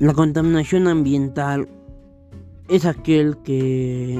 La contaminación ambiental es aquel que